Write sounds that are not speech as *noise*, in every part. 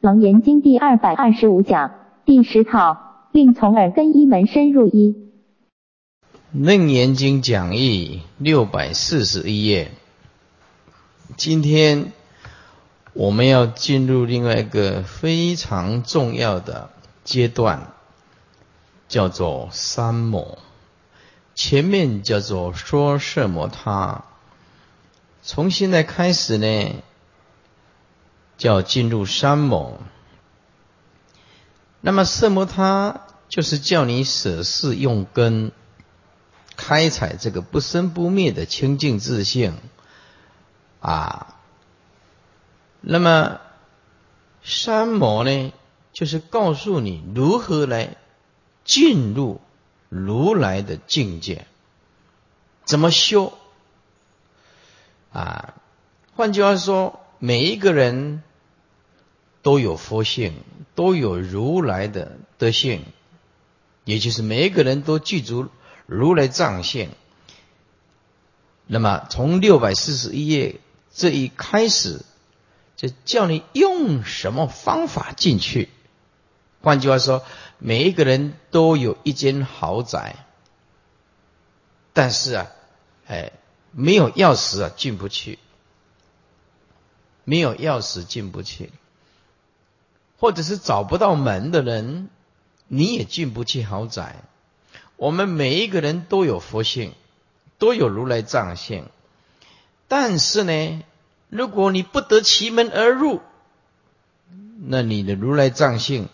楞严经第二百二十五讲第十套，令从耳根一门深入一。楞严经讲义六百四十一页。今天我们要进入另外一个非常重要的阶段，叫做三摩。前面叫做说色摩他，从现在开始呢。叫进入三摩，那么色摩他就是叫你舍事用根，开采这个不生不灭的清净自性啊。那么三摩呢，就是告诉你如何来进入如来的境界，怎么修啊？换句话说，每一个人。都有佛性，都有如来的德性，也就是每一个人都具足如来藏性。那么从六百四十一页这一开始，就叫你用什么方法进去。换句话说，每一个人都有一间豪宅，但是啊，哎，没有钥匙啊，进不去，没有钥匙进不去。或者是找不到门的人，你也进不去豪宅。我们每一个人都有佛性，都有如来藏性，但是呢，如果你不得其门而入，那你的如来藏性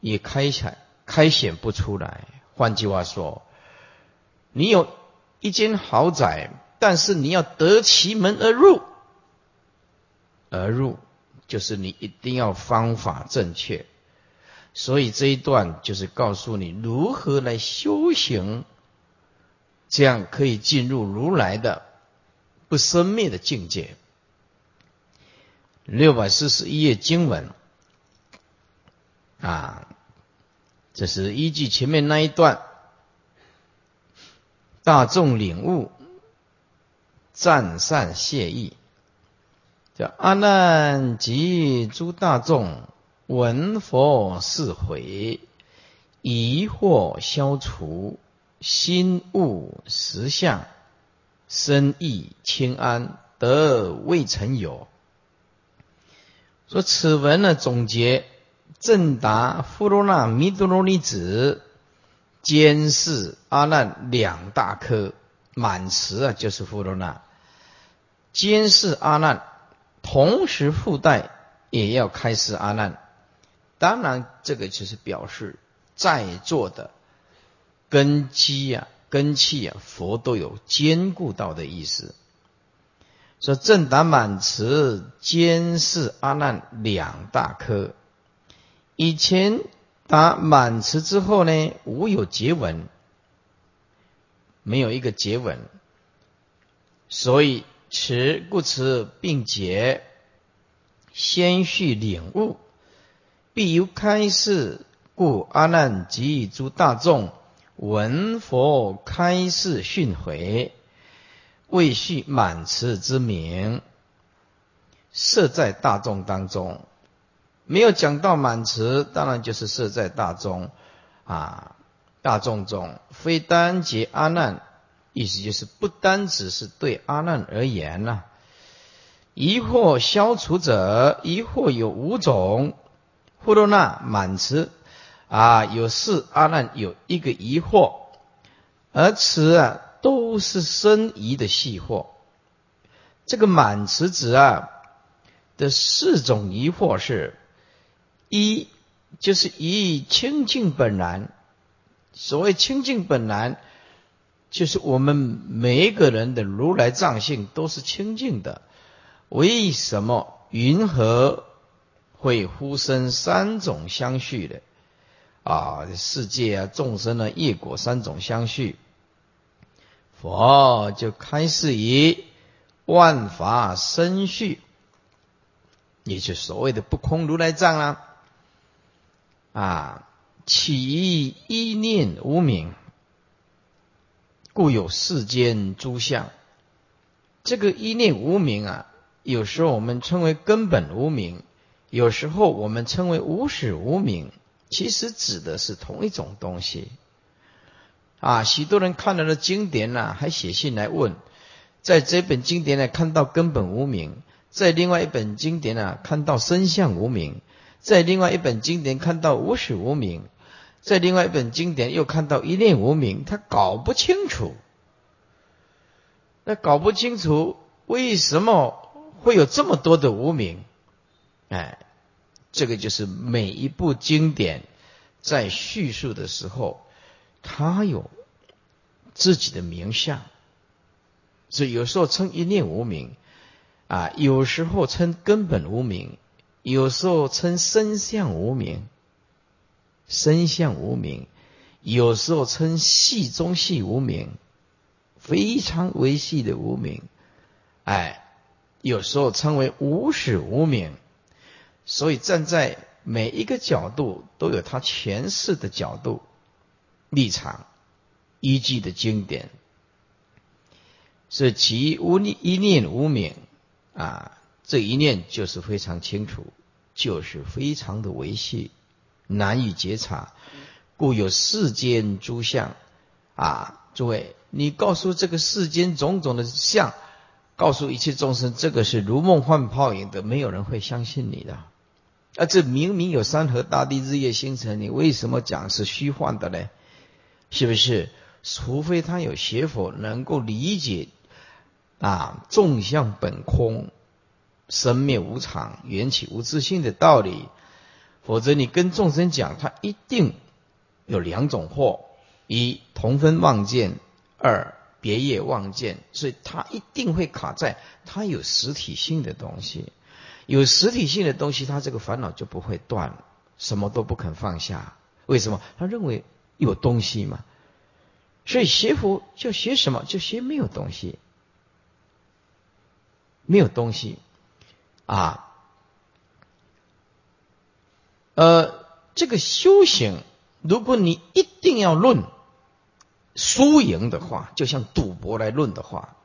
也开显开显不出来。换句话说，你有一间豪宅，但是你要得其门而入，而入。就是你一定要方法正确，所以这一段就是告诉你如何来修行，这样可以进入如来的不生灭的境界。六百四十一页经文啊，这是依据前面那一段，大众领悟，赞善谢意。叫阿难及诸大众闻佛是回，疑惑消除，心悟实相，身意清安，得未曾有。说此文呢，总结正达富罗那弥多罗尼子监视阿难两大科满词啊，就是富罗那监视阿难。同时附带也要开示阿难，当然这个就是表示在座的根基呀、根器呀，佛都有兼顾到的意思。说正达满词兼示阿难两大科，以前打满词之后呢，无有结文，没有一个结文，所以。持故持并结，先续领悟，必由开示。故阿难及诸大众闻佛开示训诲，未续满词之名，设在大众当中。没有讲到满词，当然就是设在大众啊，大众中非单结阿难。意思就是不单只是对阿难而言呐，疑惑消除者，疑惑有五种。呼罗那满词啊，有四阿难有一个疑惑，而此啊都是深疑的细惑。这个满词子啊的四种疑惑是：一就是以清净本然，所谓清净本然。就是我们每一个人的如来藏性都是清净的，为什么云何会呼生三种相续的？啊，世界啊，众生啊，业果三种相续，佛就开始以万法生续，也就所谓的不空如来藏啊，啊，起一念无名。故有世间诸相，这个一念无名啊，有时候我们称为根本无名，有时候我们称为无始无明，其实指的是同一种东西。啊，许多人看到了经典呢，还写信来问，在这本经典呢看到根本无名，在另外一本经典呢看到身相无名，在另外一本经典看到无始无明，在另外一本经典又看到一念无名，他搞不清楚。那搞不清楚为什么会有这么多的无名？哎，这个就是每一部经典在叙述的时候。他有自己的名相，所以有时候称一念无名，啊，有时候称根本无名，有时候称身相无名，身相无名，有时候称细中细无名，非常微细的无名，哎，有时候称为无始无名，所以站在每一个角度都有他诠释的角度。立场依据的经典，是其无念一念无名啊，这一念就是非常清楚，就是非常的维系，难以觉察，故有世间诸相啊。诸位，你告诉这个世间种种的相，告诉一切众生，这个是如梦幻泡影的，没有人会相信你的。啊，这明明有山河大地、日月星辰，你为什么讲是虚幻的呢？是不是？除非他有学佛，能够理解啊众相本空、生灭无常、缘起无自性的道理，否则你跟众生讲，他一定有两种货：一同分望见，二别业望见。所以他一定会卡在他有实体性的东西，有实体性的东西，他这个烦恼就不会断，什么都不肯放下。为什么？他认为。有东西嘛？所以学佛就学什么？就学没有东西，没有东西啊。呃，这个修行，如果你一定要论输赢的话，就像赌博来论的话，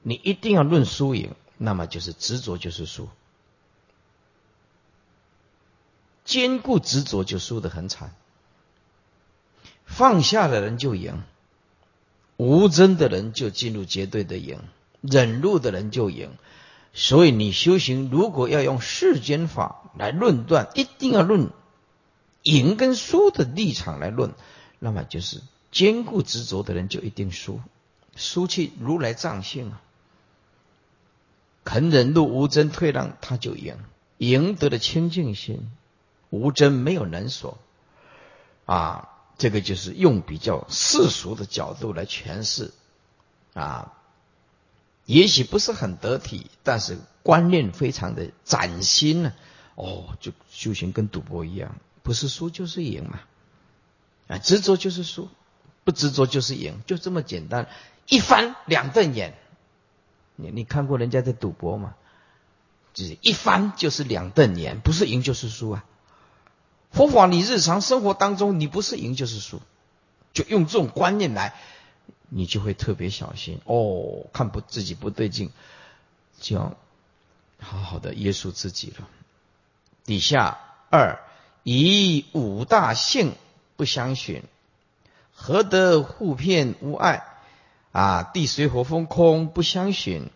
你一定要论输赢，那么就是执着就是输，坚固执着就输得很惨。放下的人就赢，无争的人就进入绝对的赢，忍辱的人就赢。所以你修行如果要用世间法来论断，一定要论赢跟输的立场来论，那么就是坚固执着的人就一定输，输去如来藏性啊。肯忍辱无争退让，他就赢，赢得了清净心，无争没有能所啊。这个就是用比较世俗的角度来诠释，啊，也许不是很得体，但是观念非常的崭新呢。哦，就修行跟赌博一样，不是输就是赢嘛，啊，执着就是输，不执着就是赢，就这么简单，一翻两瞪眼。你你看过人家在赌博吗？就是一翻就是两瞪眼，不是赢就是输啊。佛法，你日常生活当中，你不是赢就是输，就用这种观念来，你就会特别小心哦。看不自己不对劲，就要好好的约束自己了。底下二以五大性不相寻，何得互骗无碍？啊，地水火风空不相寻，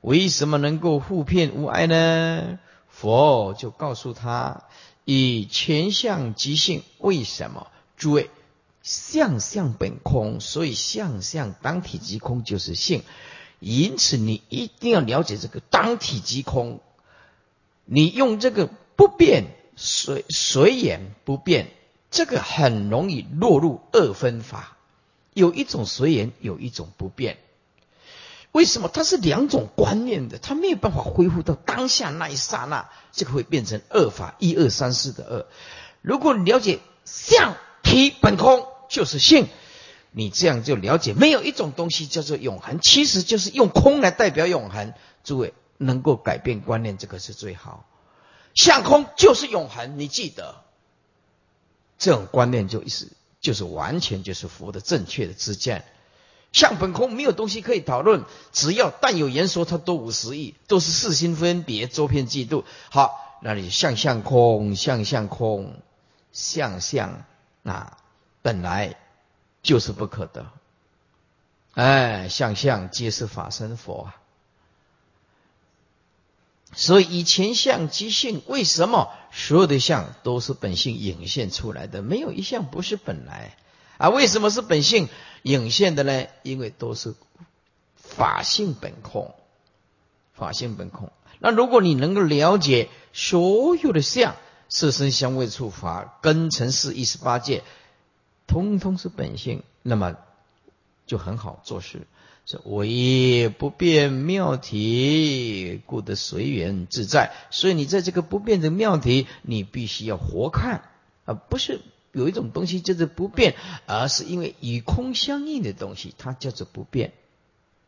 为什么能够互骗无碍呢？佛就告诉他。以全相即性，为什么？诸位，相相本空，所以相相当体即空就是性。因此，你一定要了解这个当体即空。你用这个不变随随缘不变，这个很容易落入二分法。有一种随缘，有一种不变。为什么它是两种观念的？它没有办法恢复到当下那一刹那，这个会变成二法一二三四的二。如果你了解相体本空就是性，你这样就了解没有一种东西叫做永恒，其实就是用空来代表永恒。诸位能够改变观念，这个是最好。相空就是永恒，你记得这种观念就意思就是完全就是佛的正确的知见。相本空，没有东西可以讨论。只要但有言说，它都无实义，都是四心分别，周遍嫉妒。好，那你相相空，相相空，相相啊，本来就是不可得。哎，相相皆是法身佛啊。所以以前相即性，为什么所有的相都是本性影现出来的？没有一项不是本来啊？为什么是本性影现的呢？因为都是法性本空，法性本空。那如果你能够了解所有的相，色身香味触法根尘世一十八界，通通是本性，那么就很好做事。是唯不变妙体，故得随缘自在。所以你在这个不变的妙体，你必须要活看啊！不是有一种东西叫做不变，而是因为与空相应的东西，它叫做不变。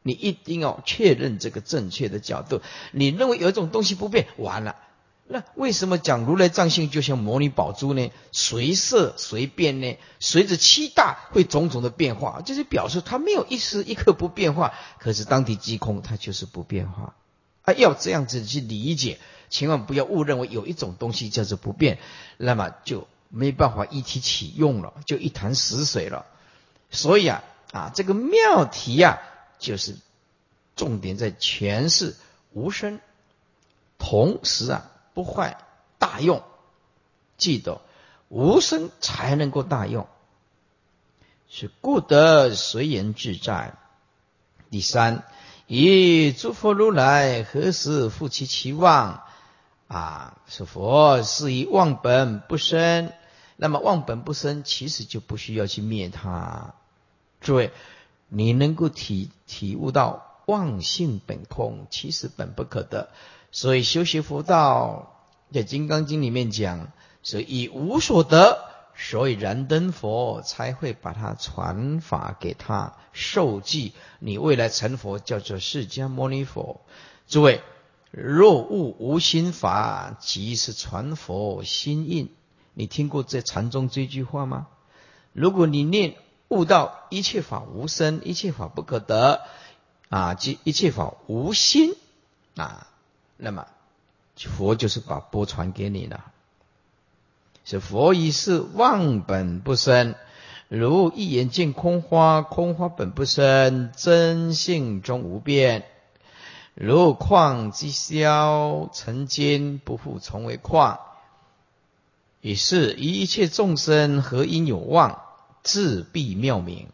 你一定要确认这个正确的角度。你认为有一种东西不变，完了。那为什么讲如来藏性就像摩尼宝珠呢？随色随变呢？随着七大会种种的变化，就是表示它没有一时一刻不变化。可是当体即空，它就是不变化。啊，要这样子去理解，千万不要误认为有一种东西叫做不变，那么就没办法一体启用了，就一潭死水了。所以啊啊，这个妙题呀，就是重点在诠释无声，同时啊。不坏大用，记得无声才能够大用，是故得随缘自在。第三，以诸佛如来何时复其期望？啊，是佛是以忘本不生。那么忘本不生，其实就不需要去灭它。诸位，你能够体体悟到妄性本空，其实本不可得。所以修习佛道，在《金刚经》里面讲，所以无所得，所以燃灯佛才会把它传法给他受记。你未来成佛叫做释迦牟尼佛。诸位，若悟无心法，即是传佛心印。你听过这禅宗这句话吗？如果你念悟到一切法无生，一切法不可得，啊，即一切法无心，啊。那么，佛就是把波传给你了。是佛以是妄本不生，如一眼见空花，空花本不生，真性中无变。如矿即消，成金不复重为矿。以是一切众生何因有妄，自必妙明。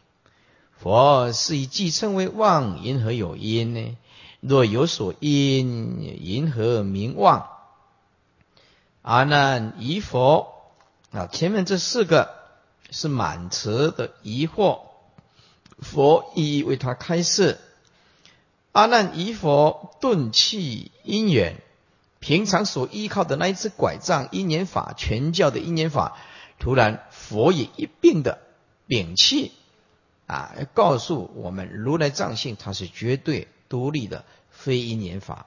佛是以既称为妄，因何有因呢？若有所因，因何名望？阿难疑佛啊！前面这四个是满词的疑惑，佛一一为他开示。阿难疑佛顿弃因缘，平常所依靠的那一只拐杖因缘法，全教的因缘法，突然佛也一并的摒弃啊！告诉我们，如来藏性它是绝对独立的。非因缘法，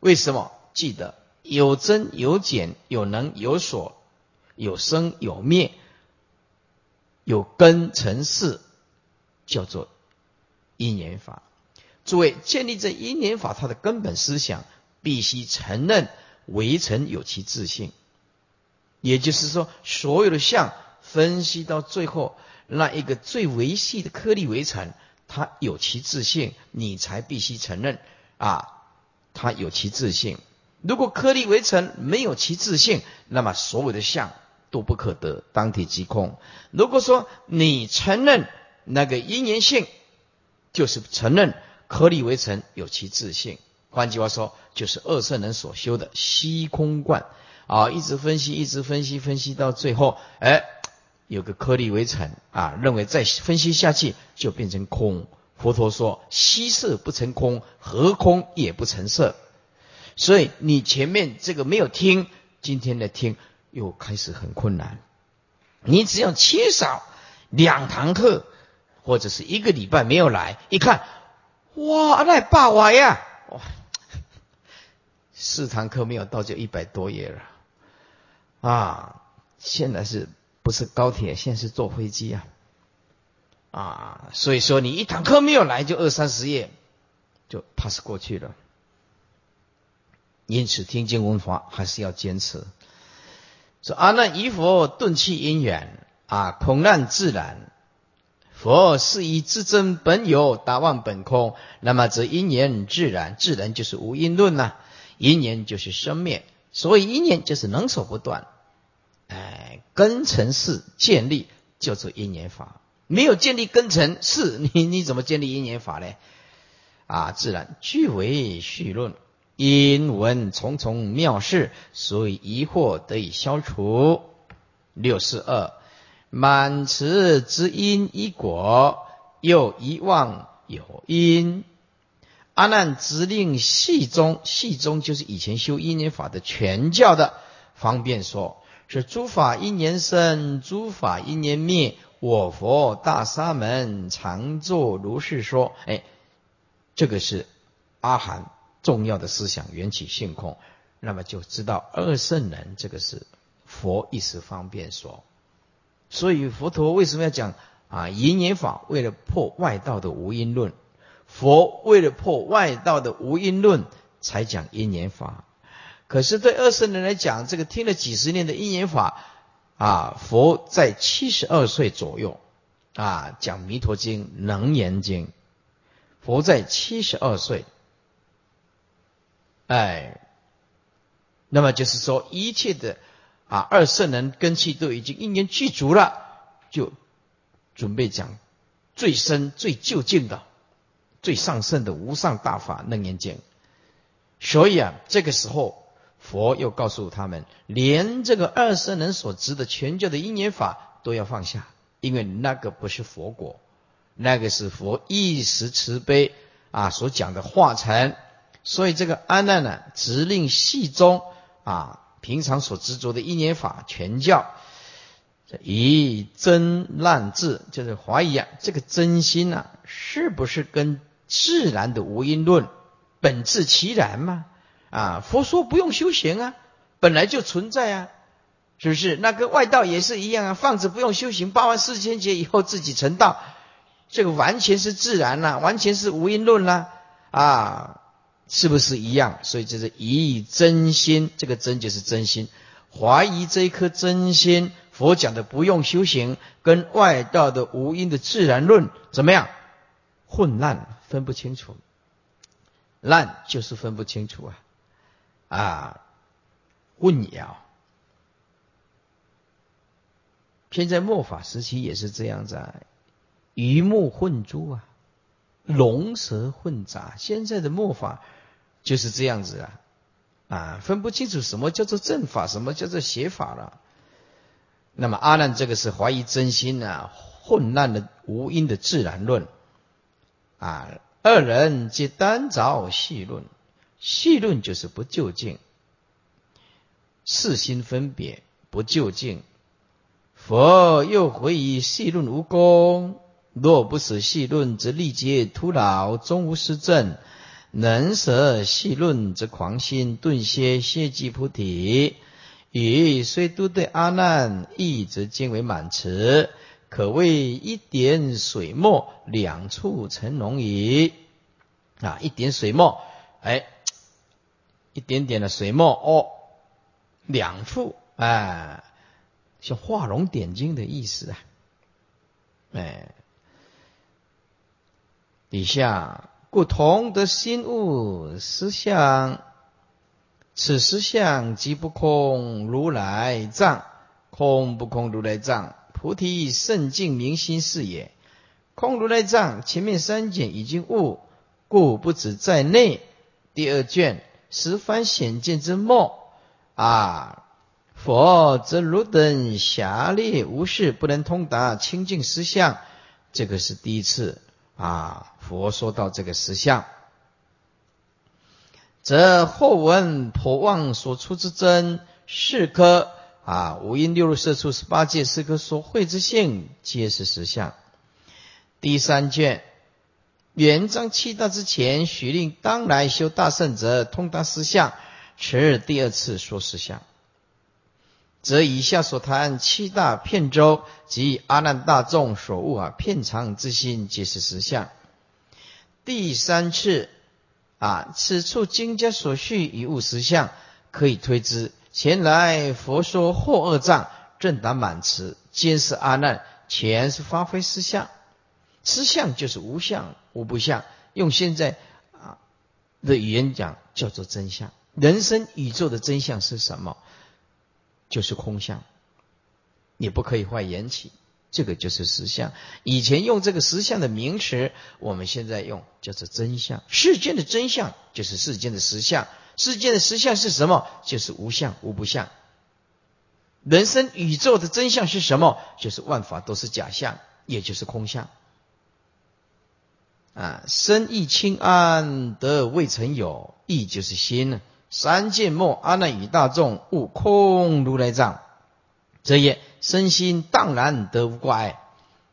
为什么？记得有增有减，有能有所，有生有灭，有根成事，叫做因缘法。诸位，建立这因缘法，它的根本思想必须承认围城有其自性。也就是说，所有的相分析到最后，那一个最维系的颗粒围城，它有其自性，你才必须承认。啊，它有其自性。如果颗粒为尘，没有其自性，那么所有的相都不可得，当体即空。如果说你承认那个因缘性，就是承认颗粒为尘有其自性。换句话说，就是二圣人所修的虚空观啊，一直分析，一直分析，分析到最后，哎，有个颗粒为尘啊，认为再分析下去就变成空。佛陀说：“悉色不成空，何空也不成色。”所以你前面这个没有听，今天的听又开始很困难。你只要缺少两堂课，或者是一个礼拜没有来，一看，哇，那霸王呀！哇，四堂课没有到就一百多页了啊！现在是不是高铁？现在是坐飞机啊！啊，所以说你一堂课没有来，就二三十页就 pass 过去了。因此听经闻法还是要坚持。说阿难以佛顿气因缘啊，空难自然。佛是以自真本有，达万本空，那么则因缘自然，自然就是无因论呐。因缘就是生灭，所以因缘就是能所不断。哎，根尘是建立，叫做因缘法。没有建立根尘是，*laughs* 你你怎么建立因缘法呢？啊，自然具为序论，因闻重重妙事，所以疑惑得以消除。六十二。满持之因一果，又遗忘有因。阿难直令系中，系中就是以前修因缘法的全教的方便说，是诸法因缘生，诸法因缘灭。我佛大沙门常作如是说。哎，这个是阿含重要的思想，缘起性空。那么就知道二圣人这个是佛一时方便说。所以佛陀为什么要讲啊因缘法？为了破外道的无因论，佛为了破外道的无因论，才讲因缘法。可是对二圣人来讲，这个听了几十年的因缘法啊，佛在七十二岁左右啊讲《弥陀经》《能言经》，佛在七十二岁，哎，那么就是说一切的。啊，二圣人根气都已经因缘具足了，就准备讲最深、最究竟的、最上圣的无上大法楞严经。所以啊，这个时候佛又告诉他们，连这个二圣人所执的全教的因缘法都要放下，因为那个不是佛果，那个是佛一时慈悲啊所讲的化成。所以这个阿难呢，直令系中啊。平常所执着的因缘法全教，以真烂智，就是怀疑啊，这个真心啊，是不是跟自然的无因论本质其然吗？啊，佛说不用修行啊，本来就存在啊，是不是？那跟外道也是一样啊，放着不用修行，八万四千劫以后自己成道，这个完全是自然啦，完全是无因论啦，啊。是不是一样？所以这是以真心，这个真就是真心。怀疑这一颗真心，佛讲的不用修行，跟外道的无因的自然论怎么样？混乱，分不清楚。烂就是分不清楚啊！啊，混淆。现在末法时期也是这样子啊，鱼目混珠啊，龙蛇混杂。现在的末法。就是这样子啊，啊，分不清楚什么叫做正法，什么叫做邪法了。那么阿难这个是怀疑真心啊，混乱的无因的自然论啊，二人皆单着细论，细论就是不究竟，四心分别不究竟。佛又回以细论无功，若不使细论，则力竭徒劳，终无实证。能舍细论则狂心，顿歇歇即菩提。与虽都对阿难，亦则皆为满持，可谓一点水墨，两处成龙矣。啊，一点水墨，哎，一点点的水墨哦，两幅，哎，像画龙点睛的意思啊。哎，底下。故同得心物实相，此实相即不空如来藏，空不空如来藏，菩提圣境明心是也。空如来藏前面三卷已经悟，故不止在内。第二卷十番显见之末啊，佛则如等狭劣无事，不能通达清净实相。这个是第一次。啊，佛说到这个实相，则后闻婆妄所出之真，四颗啊五阴六路色处十八界四颗所会之性，皆是实相。第三卷元章七大之前，许令当来修大圣者通达实相，此日第二次说实相。则以下所谈七大片周及阿难大众所悟啊片常之心，皆是实相。第三次啊，此处经家所叙一物实相，可以推知前来佛说惑恶障正达满词，皆是阿难前是发挥实相，实相就是无相无不相，用现在啊的语言讲叫做真相。人生宇宙的真相是什么？就是空相，你不可以坏缘起。这个就是实相。以前用这个实相的名词，我们现在用叫做真相。世间的真相就是世间的实相。世间的实相是什么？就是无相无不相。人生宇宙的真相是什么？就是万法都是假象，也就是空相。啊，身意清安得未曾有，意就是心。三界末阿难与大众悟空如来藏，则也。身心荡然得无挂碍，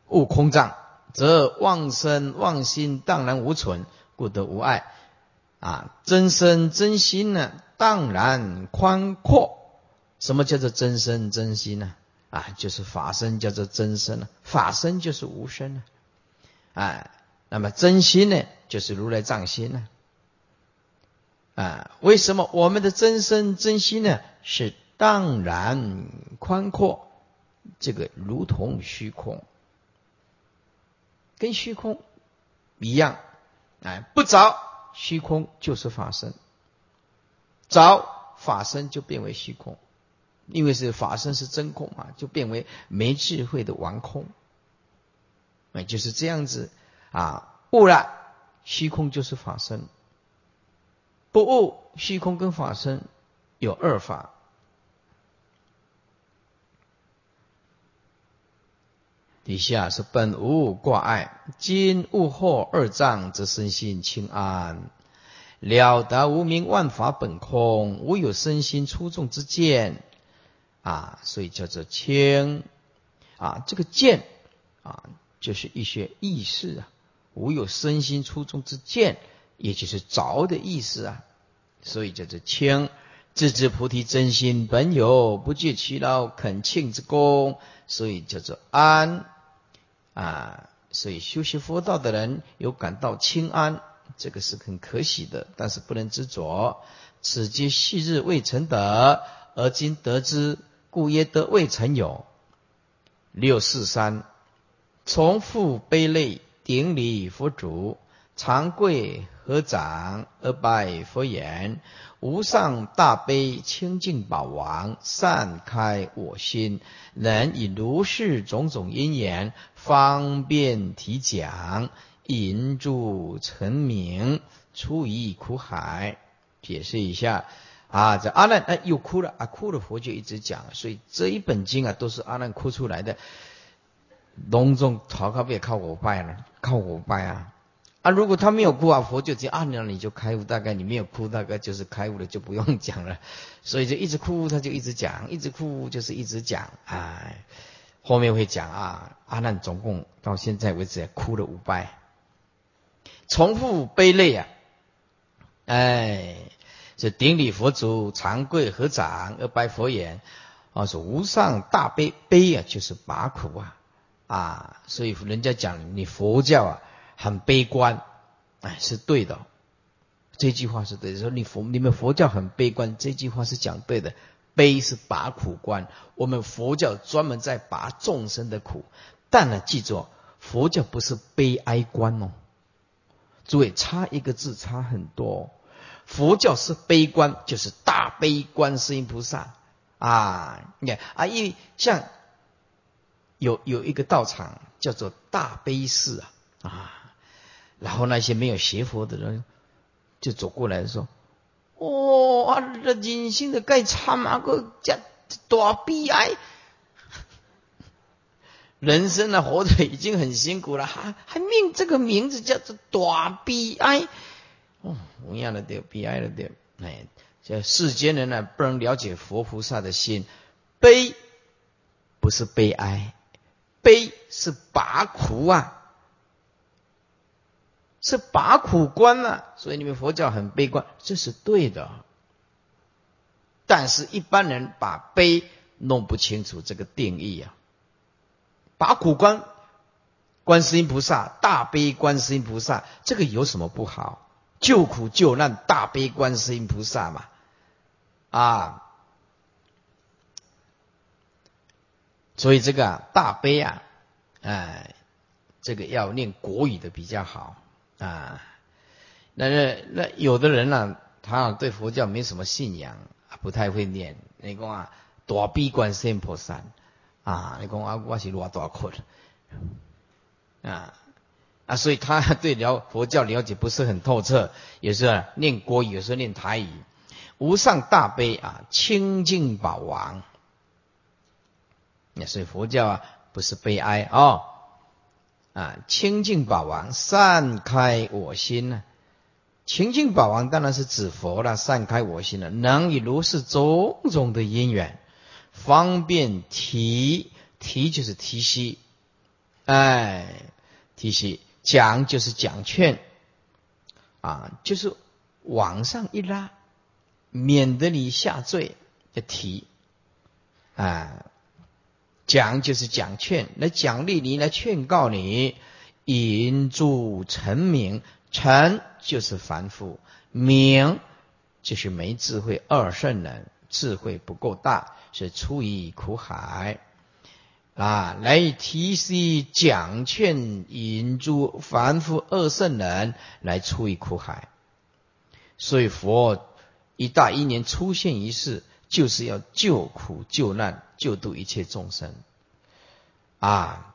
悟空藏，则妄身妄心荡然无存，故得无碍。啊，真身真心呢，荡然宽阔。什么叫做真身真心呢？啊，就是法身叫做真身了，法身就是无身了。啊，那么真心呢，就是如来藏心呢。啊，为什么我们的真身真心呢，是荡然宽阔？这个如同虚空，跟虚空一样，哎，不着虚空就是法身，着法身就变为虚空，因为是法身是真空嘛，就变为没智慧的王空，哎，就是这样子啊，悟了虚空就是法身，不悟虚空跟法身有二法。底下是本无挂碍，今悟后二障，则身心清安，了达无明万法本空，无有身心出众之见啊，所以叫做清啊。这个见啊，就是一些意识啊，无有身心出众之见，也就是着的意思啊，所以叫做清。自知菩提真心本有，不借其劳恳庆之功，所以叫做安。啊，所以修习佛道的人有感到清安，这个是很可喜的，但是不能执着。此皆昔日未曾得，而今得之，故曰得未曾有。六四三，重复悲泪，顶礼佛主，长跪合掌而拜佛言。无上大悲清净宝王，散开我心，能以如是种种因缘，方便提讲，引助成名，出于苦海。解释一下啊，这阿难哎又哭了啊，哭了佛就一直讲，所以这一本经啊都是阿难哭出来的。隆重讨靠别靠我拜了，靠我拜啊。啊，如果他没有哭啊，佛就讲啊，那你就开悟。大概你没有哭，大概就是开悟了，就不用讲了。所以就一直哭，他就一直讲，一直哭就是一直讲。哎，后面会讲啊，阿难总共到现在为止哭了五拜，重复悲泪啊，哎，是顶礼佛祖，长跪合掌而拜佛言，啊，说无上大悲悲啊，就是拔苦啊，啊，所以人家讲你佛教啊。很悲观，哎，是对的。这句话是对的。说你佛，你们佛教很悲观，这句话是讲对的。悲是拔苦关，我们佛教专门在拔众生的苦。但呢，记住，佛教不是悲哀观哦。诸位，差一个字，差很多。佛教是悲观，就是大悲观世音菩萨啊。你看啊，因为像有有一个道场叫做大悲寺啊啊。然后那些没有学佛的人就走过来说：“哇，这人性的该差嘛个这多悲哀！*laughs* 人生啊，活着已经很辛苦了，还还命这个名字叫做多悲哀。哦，同样的对，悲哀的对。哎，这世间人呢，不能了解佛菩萨的心，悲不是悲哀，悲是拔苦啊。”是拔苦观啊，所以你们佛教很悲观，这是对的。但是，一般人把悲弄不清楚这个定义啊。拔苦观，观世音菩萨大悲，观世音菩萨这个有什么不好？救苦救难大悲观世音菩萨嘛，啊，所以这个大悲啊，哎，这个要念国语的比较好啊。那那那有的人呢，他对佛教没什么信仰，不太会念。你讲啊，大悲观世音菩萨啊，你讲啊，我是偌大困啊。啊，所以他对了佛教了解不是很透彻，也是念国语，有时候念台语。无上大悲啊，清净宝王。那所以佛教啊，不是悲哀哦，啊，清净宝王散开我心呢。清净宝王当然是指佛了，散开我心了，能以如是种种的因缘，方便提提就是提息，哎，提息。讲就是讲劝，啊，就是往上一拉，免得你下坠的提，啊，讲就是讲劝，来奖励你，来劝告你，引助成名，成就是凡夫，名就是没智慧二圣人，智慧不够大，是出于苦海。啊，来提示讲劝引诸凡夫二圣人来出于苦海，所以佛一大一年出现一世，就是要救苦救难，救度一切众生。啊，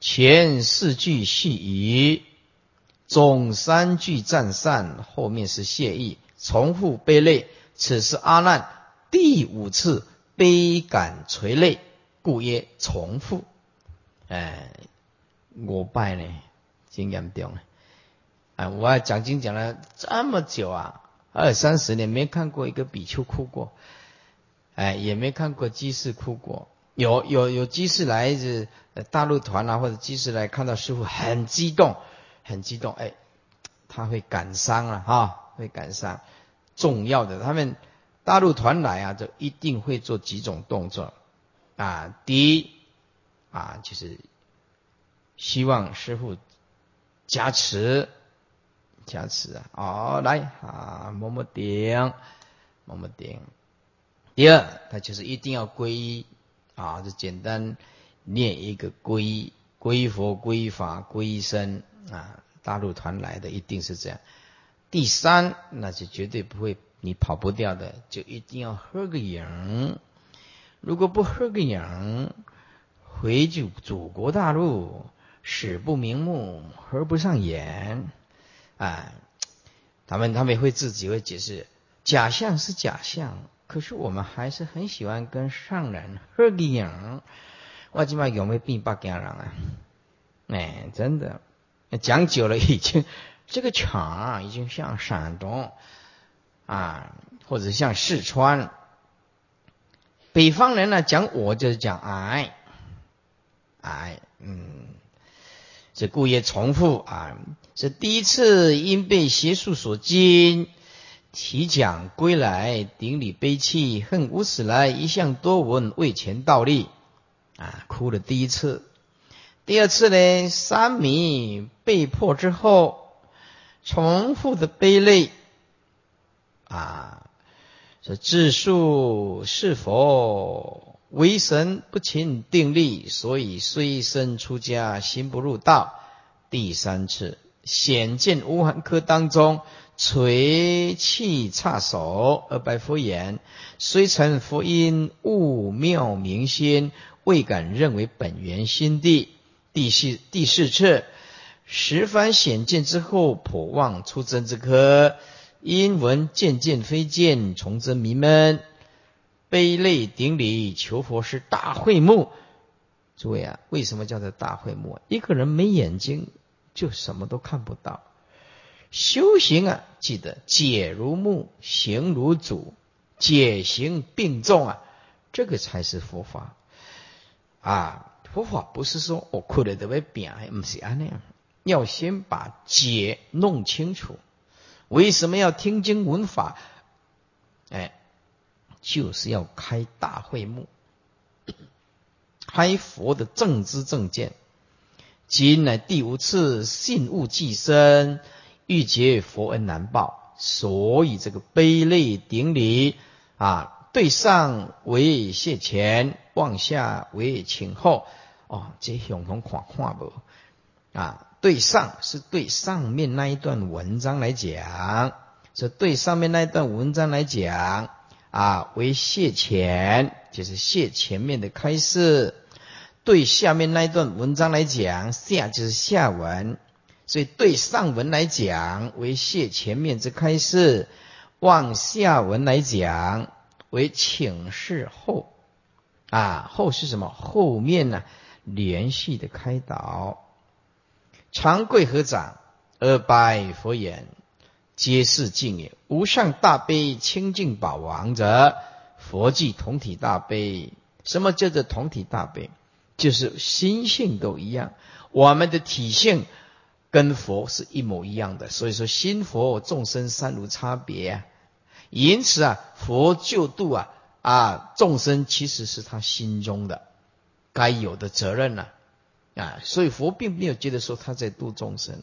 前四句系语，总三句赞善，后面是谢意，重复悲泪。此时阿难第五次悲感垂泪。故曰重复，哎，我拜呢，真严重啊！啊，我讲经讲了这么久啊，二三十年没看过一个比丘哭过，哎，也没看过居士哭过。有有有居士来自大陆团啊，或者居士来看到师傅很激动，很激动，哎，他会感伤了哈，会感伤。重要的，他们大陆团来啊，就一定会做几种动作。啊，第一啊，就是希望师傅加持，加持啊，哦，来啊，摸摸顶，摸摸顶。第二，他就是一定要皈依啊，就简单念一个皈依，皈佛、皈法、皈依僧啊。大陆团来的一定是这样。第三，那就绝对不会，你跑不掉的，就一定要合个影。如果不合个影，回去祖国大陆，死不瞑目，合不上眼，啊，他们他们会自己会解释，假象是假象，可是我们还是很喜欢跟上人合个影。我今晚有没有变八家人啊？哎，真的，讲久了已经这个场已经像山东啊，或者像四川。北方人呢讲我就是讲哎，哎，嗯，这故意重复啊，是第一次因被邪术所惊，提讲归来顶礼悲泣，恨无始来一向多闻为前倒立啊，哭了第一次，第二次呢，三米被迫之后，重复的悲泪啊。这自述是否为神不勤定力，所以虽身出家，心不入道。第三次显见无痕科当中垂泣叉手而拜佛言：虽成佛音，悟妙明心，未敢认为本源心地。第四第四次十番显见之后，普望出真之科。因闻渐渐非见，从真迷闷，悲泪顶礼求佛是大会目。诸位啊，为什么叫做大会目？一个人没眼睛，就什么都看不到。修行啊，记得解如木，行如主，解行并重啊，这个才是佛法啊。佛法不是说我哭了都会变，不是啊那样，要先把解弄清楚。为什么要听经闻法？哎，就是要开大会目，开佛的正知正见。今乃第五次信物寄生，欲结佛恩难报，所以这个悲泪顶礼啊，对上为谢前，往下为请后。哦，这相同看看不啊？对上是对上面那一段文章来讲，是对上面那一段文章来讲啊，为谢前，就是谢前面的开示；对下面那一段文章来讲，下就是下文。所以对上文来讲为谢前面之开示，往下文来讲为请示后啊，后是什么？后面呢连续的开导。长贵合掌而拜佛言：“皆是敬也。无上大悲清净宝王者，佛即同体大悲。什么叫做同体大悲？就是心性都一样，我们的体性。”跟佛是一模一样的，所以说心佛众生三无差别啊。因此啊，佛救度啊啊众生，其实是他心中的该有的责任呢啊。所以佛并没有觉得说他在度众生，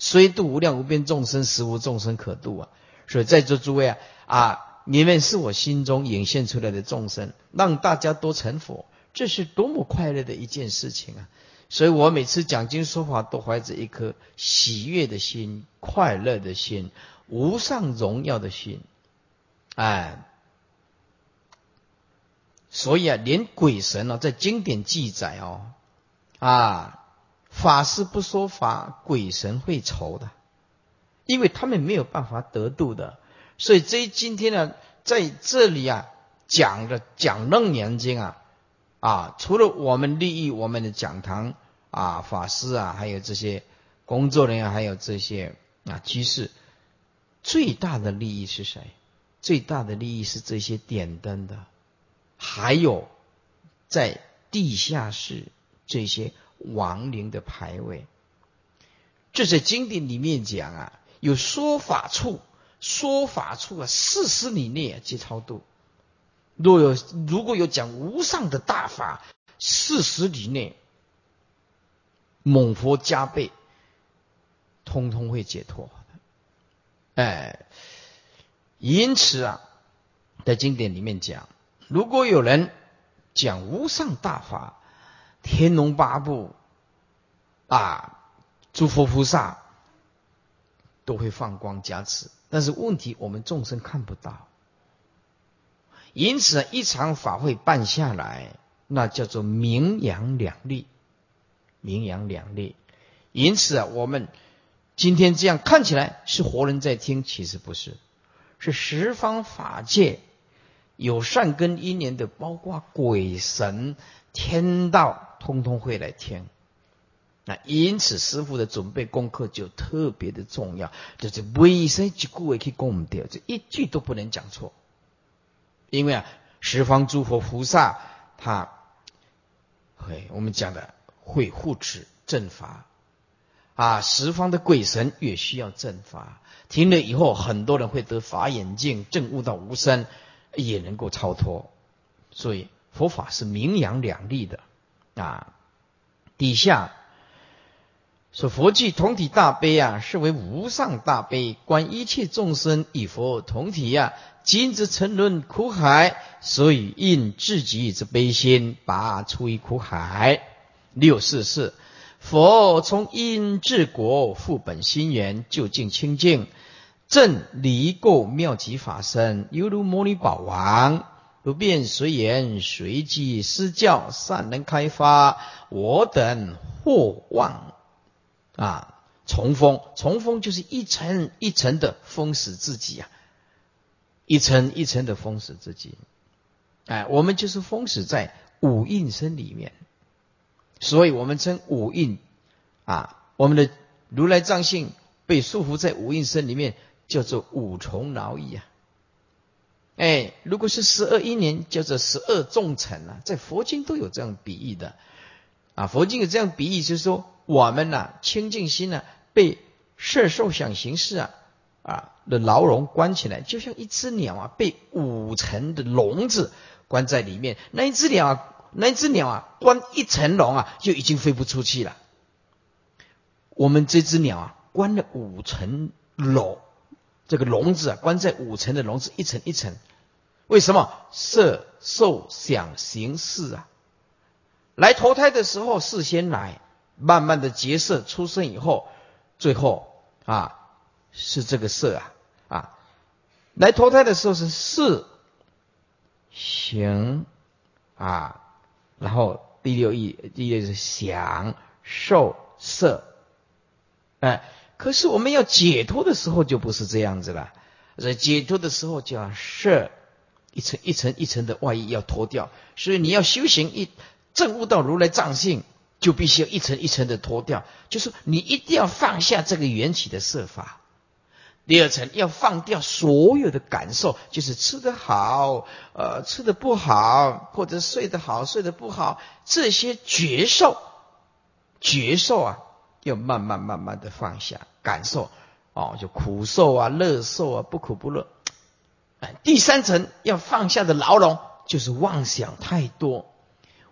虽度无量无边众生，实无众生可度啊。所以在座诸位啊啊，你们是我心中显现出来的众生，让大家都成佛，这是多么快乐的一件事情啊！所以我每次讲经说法，都怀着一颗喜悦的心、快乐的心、无上荣耀的心，哎，所以啊，连鬼神哦，在经典记载哦，啊，法师不说法，鬼神会愁的，因为他们没有办法得度的。所以这今天呢，在这里啊，讲的讲楞严经啊，啊，除了我们利益我们的讲堂。啊，法师啊，还有这些工作人员，还有这些啊居士，最大的利益是谁？最大的利益是这些点灯的，还有在地下室这些亡灵的牌位。这在经典里面讲啊，有说法处，说法处啊，四十里内皆超度。若有如果有讲无上的大法，四十里内。猛佛加倍，通通会解脱。哎，因此啊，在经典里面讲，如果有人讲无上大法，天龙八部啊，诸佛菩萨都会放光加持。但是问题，我们众生看不到。因此，一场法会办下来，那叫做名扬两利。名扬两利，因此啊，我们今天这样看起来是活人在听，其实不是，是十方法界有善根因缘的，包括鬼神、天道，通通会来听。那因此，师傅的准备功课就特别的重要，就是为生一句话去讲唔掉，这一句都不能讲错，因为啊，十方诸佛菩萨他，会我们讲的。会护持正法啊，十方的鬼神也需要正法。听了以后，很多人会得法眼镜，证悟到无生，也能够超脱。所以佛法是名扬两利的啊。底下说佛具同体大悲啊，是为无上大悲，观一切众生与佛同体呀。今之沉沦苦海，所以应自己之悲心，拔出于苦海。六四四，佛从因治国，复本心源，究竟清净，正离垢妙极法身，犹如摩尼宝王，不变随缘，随机施教，善能开发。我等或望啊，重封，重封就是一层一层的封死自己啊，一层一层的封死自己。哎，我们就是封死在五蕴身里面。所以我们称五蕴啊，我们的如来藏性被束缚在五蕴身里面，叫做五重劳役啊。哎，如果是十二因缘，叫做十二重尘啊，在佛经都有这样比喻的啊。佛经有这样比喻，就是说我们呐，清净心呢，被色受想行识啊啊的牢笼关起来，就像一只鸟啊，被五层的笼子关在里面，那一只鸟啊。那只鸟啊，关一层笼啊，就已经飞不出去了。我们这只鸟啊，关了五层笼，这个笼子啊，关在五层的笼子，一层一层。为什么色受想行识啊？来投胎的时候事先来，慢慢的结色，出生以后，最后啊是这个色啊啊，来投胎的时候是色行啊，然后第六意第六是想受色，哎，可是我们要解脱的时候就不是这样子了，解脱的时候就要摄。一层一层一层的外衣要脱掉，所以你要修行一证悟到如来藏性，就必须要一层一层的脱掉。就是你一定要放下这个缘起的设法。第二层要放掉所有的感受，就是吃得好，呃，吃得不好，或者睡得好，睡得不好，这些觉受，觉受啊，要慢慢慢慢的放下感受，哦，就苦受啊，乐受啊，不苦不乐。第三层要放下的牢笼就是妄想太多。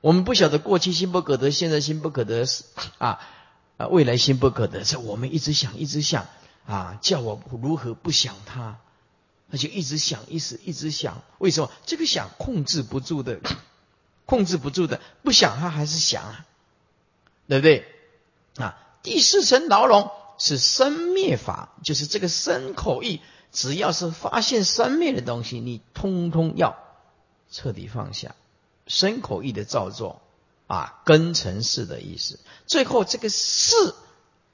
我们不晓得过去心不可得，现在心不可得是啊啊，未来心不可得，是我们一直想，一直想啊，叫我如何不想他，那就一直想，一直一直想。为什么这个想控制不住的，控制不住的，不想他还是想啊，对不对？啊，第四层牢笼是生灭法，就是这个身口意。只要是发现生灭的东西，你通通要彻底放下，身口意的造作啊，根尘世的意思。最后这个事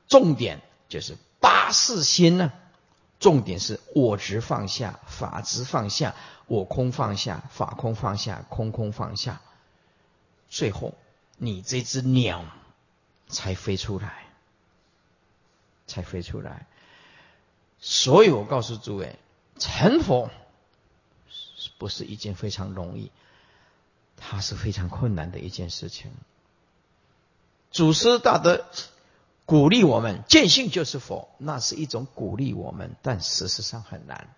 重点就是八事心呢，重点是我执放下，法执放下，我空放下，法空放下，空空放下。最后你这只鸟才飞出来，才飞出来。所以我告诉诸位，成佛不是一件非常容易，它是非常困难的一件事情。祖师大德鼓励我们见性就是佛，那是一种鼓励我们，但事实上很难。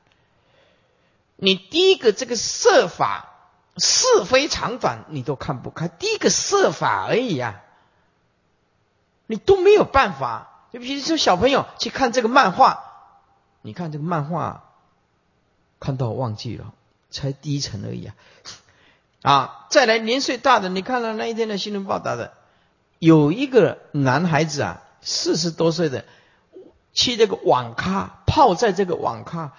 你第一个这个设法是非长短你都看不开，第一个设法而已啊，你都没有办法。就比如说小朋友去看这个漫画。你看这个漫画，看到忘记了，才第一层而已啊！啊，再来年岁大的，你看到那一天的新闻报道的，有一个男孩子啊，四十多岁的，去这个网咖泡在这个网咖，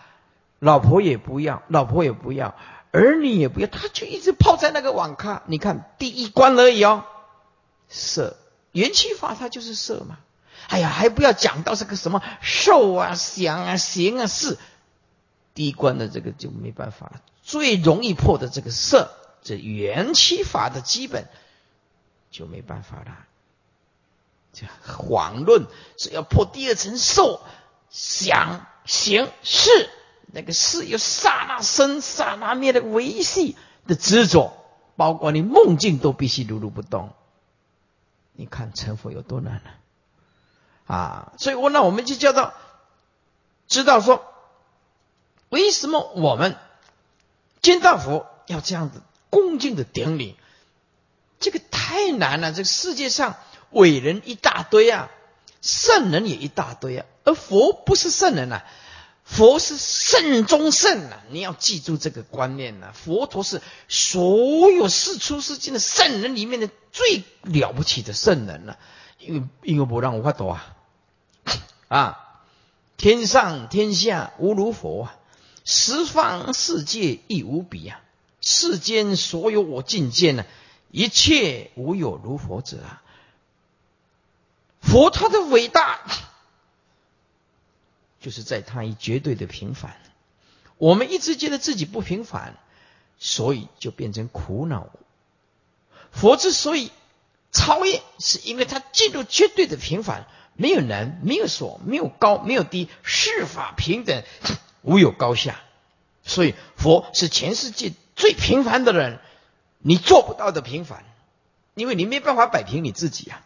老婆也不要，老婆也不要，儿女也不要，他就一直泡在那个网咖。你看第一关而已哦，色元气法，它就是色嘛。哎呀，还不要讲到这个什么受啊、想啊、行啊、事，第一关的这个就没办法了。最容易破的这个色，这元气法的基本就没办法了。这遑论是要破第二层受、想、行、事，那个事有刹那生、刹那灭的维系的执着，包括你梦境都必须如如不动。你看成佛有多难呢？啊，所以我那我们就叫做知道说，为什么我们见到佛要这样子恭敬的顶礼？这个太难了。这个世界上伟人一大堆啊，圣人也一大堆啊，而佛不是圣人呐，佛是圣中圣呐。你要记住这个观念呐，佛陀是所有世出世间的圣人里面的最了不起的圣人了，因为因为不让我发多啊。啊，天上天下无如佛啊，十方世界亦无比啊，世间所有我境界呢，一切无有如佛者啊。佛他的伟大，就是在他以绝对的平凡。我们一直觉得自己不平凡，所以就变成苦恼。佛之所以超越，是因为他进入绝对的平凡。没有难，没有所，没有高，没有低，世法平等，无有高下。所以佛是全世界最平凡的人，你做不到的平凡，因为你没办法摆平你自己啊，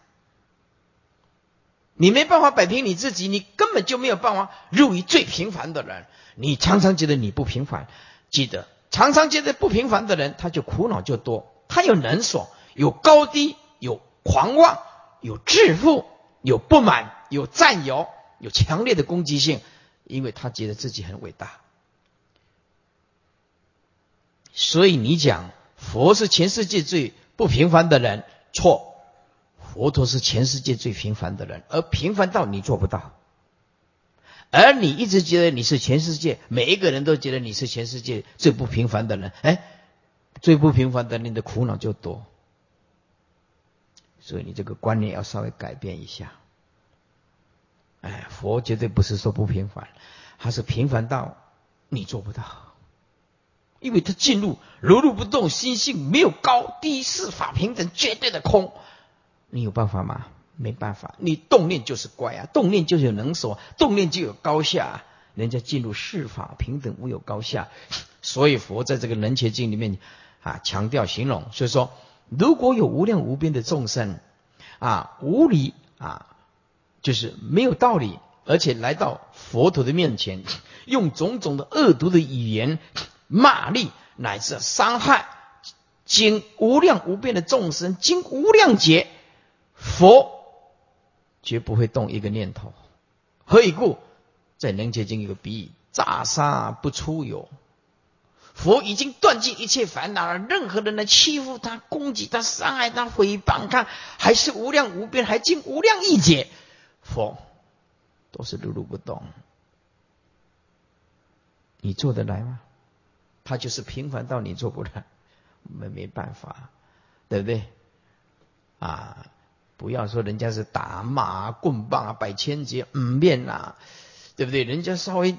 你没办法摆平你自己，你根本就没有办法入于最平凡的人。你常常觉得你不平凡，记得常常觉得不平凡的人，他就苦恼就多，他有能所，有高低，有狂妄，有自负。有不满，有占有，有强烈的攻击性，因为他觉得自己很伟大。所以你讲佛是全世界最不平凡的人，错。佛陀是全世界最平凡的人，而平凡到你做不到。而你一直觉得你是全世界每一个人都觉得你是全世界最不平凡的人，哎，最不平凡的人的苦恼就多。所以你这个观念要稍微改变一下。哎，佛绝对不是说不平凡，他是平凡到你做不到，因为他进入如如不动，心性没有高低，四法平等，绝对的空。你有办法吗？没办法，你动念就是乖啊，动念就是有能手，动念就有高下。人家进入世法平等，无有高下。所以佛在这个《人切经》里面啊，强调形容，所以说，如果有无量无边的众生啊，无理啊，就是没有道理，而且来到佛陀的面前，用种种的恶毒的语言骂力乃至伤害，经无量无边的众生，经无量劫，佛。绝不会动一个念头。何以故？在《能结经》有个比喻：炸杀不出有。佛已经断尽一切烦恼了，任何人来欺负他、攻击他、伤害他、诽谤他，还是无量无边，还经无量亿劫，佛都是如如不动。你做得来吗？他就是平凡到你做不来，*laughs* 没没办法，对不对？啊。不要说人家是打马棍棒啊，百千劫五面呐，对不对？人家稍微